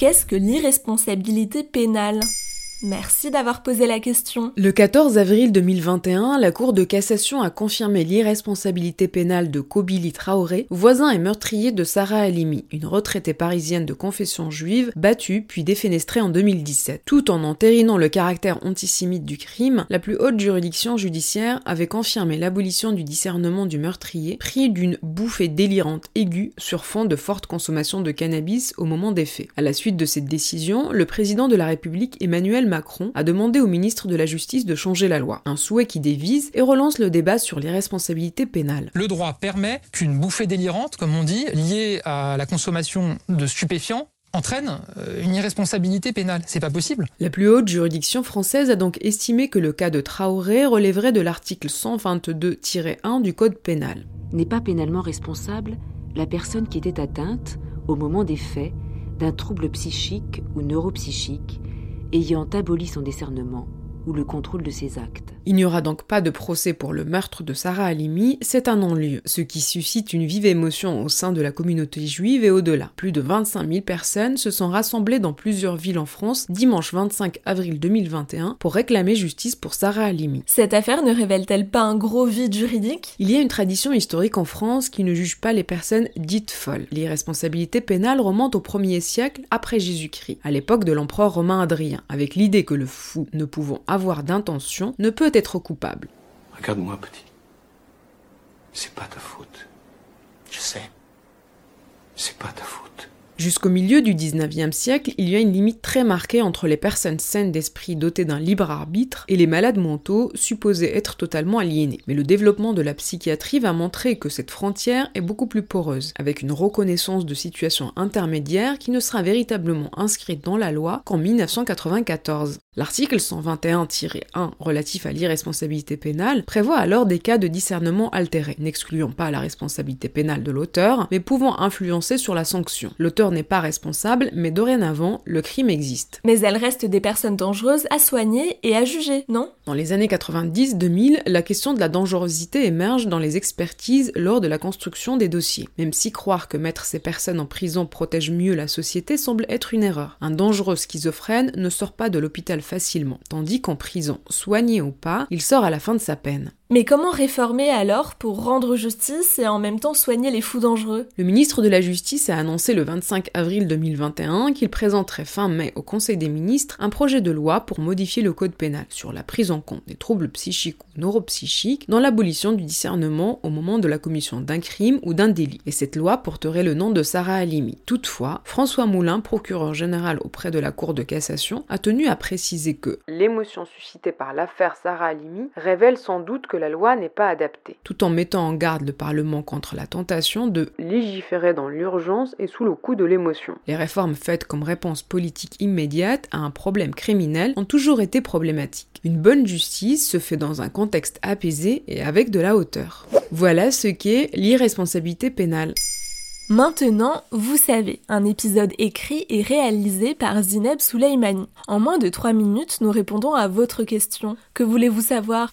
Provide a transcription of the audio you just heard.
Qu'est-ce que l'irresponsabilité pénale? Merci d'avoir posé la question. Le 14 avril 2021, la Cour de cassation a confirmé l'irresponsabilité pénale de Kobili Traoré, voisin et meurtrier de Sarah Halimi, une retraitée parisienne de confession juive, battue puis défenestrée en 2017. Tout en entérinant le caractère antisémite du crime, la plus haute juridiction judiciaire avait confirmé l'abolition du discernement du meurtrier, pris d'une bouffée délirante aiguë sur fond de forte consommation de cannabis au moment des faits. À la suite de cette décision, le président de la République Emmanuel Macron a demandé au ministre de la Justice de changer la loi, un souhait qui dévise et relance le débat sur les responsabilités pénales. Le droit permet qu'une bouffée délirante, comme on dit, liée à la consommation de stupéfiants, entraîne euh, une irresponsabilité pénale. C'est pas possible. La plus haute juridiction française a donc estimé que le cas de Traoré relèverait de l'article 122-1 du Code pénal. N'est pas pénalement responsable la personne qui était atteinte, au moment des faits, d'un trouble psychique ou neuropsychique ayant aboli son discernement ou le contrôle de ses actes. Il n'y aura donc pas de procès pour le meurtre de Sarah Halimi, c'est un non-lieu, ce qui suscite une vive émotion au sein de la communauté juive et au-delà. Plus de 25 000 personnes se sont rassemblées dans plusieurs villes en France dimanche 25 avril 2021 pour réclamer justice pour Sarah Halimi. Cette affaire ne révèle-t-elle pas un gros vide juridique? Il y a une tradition historique en France qui ne juge pas les personnes dites folles. L'irresponsabilité pénale remonte au 1er siècle après Jésus-Christ, à l'époque de l'empereur romain Adrien, avec l'idée que le fou ne pouvant avoir d'intention ne peut être coupable. Regarde-moi, petit. C'est pas ta faute. Je sais. C'est pas ta faute. Jusqu'au milieu du 19e siècle, il y a une limite très marquée entre les personnes saines d'esprit dotées d'un libre arbitre et les malades mentaux supposés être totalement aliénés. Mais le développement de la psychiatrie va montrer que cette frontière est beaucoup plus poreuse, avec une reconnaissance de situation intermédiaire qui ne sera véritablement inscrite dans la loi qu'en 1994. L'article 121-1 relatif à l'irresponsabilité pénale prévoit alors des cas de discernement altéré, n'excluant pas la responsabilité pénale de l'auteur, mais pouvant influencer sur la sanction. L'auteur n'est pas responsable, mais dorénavant, le crime existe. Mais elles restent des personnes dangereuses à soigner et à juger, non? Dans les années 90-2000, la question de la dangerosité émerge dans les expertises lors de la construction des dossiers. Même si croire que mettre ces personnes en prison protège mieux la société semble être une erreur. Un dangereux schizophrène ne sort pas de l'hôpital facilement, tandis qu'en prison, soigné ou pas, il sort à la fin de sa peine. Mais comment réformer alors pour rendre justice et en même temps soigner les fous dangereux? Le ministre de la Justice a annoncé le 25 avril 2021 qu'il présenterait fin mai au Conseil des ministres un projet de loi pour modifier le code pénal sur la prise en compte des troubles psychiques ou neuropsychiques dans l'abolition du discernement au moment de la commission d'un crime ou d'un délit. Et cette loi porterait le nom de Sarah Halimi. Toutefois, François Moulin, procureur général auprès de la Cour de cassation, a tenu à préciser que l'émotion suscitée par l'affaire Sarah Halimi révèle sans doute que la loi n'est pas adaptée, tout en mettant en garde le Parlement contre la tentation de légiférer dans l'urgence et sous le coup de l'émotion. Les réformes faites comme réponse politique immédiate à un problème criminel ont toujours été problématiques. Une bonne justice se fait dans un contexte apaisé et avec de la hauteur. Voilà ce qu'est l'irresponsabilité pénale. Maintenant, vous savez, un épisode écrit et réalisé par Zineb Souleimani. En moins de 3 minutes, nous répondons à votre question. Que voulez-vous savoir?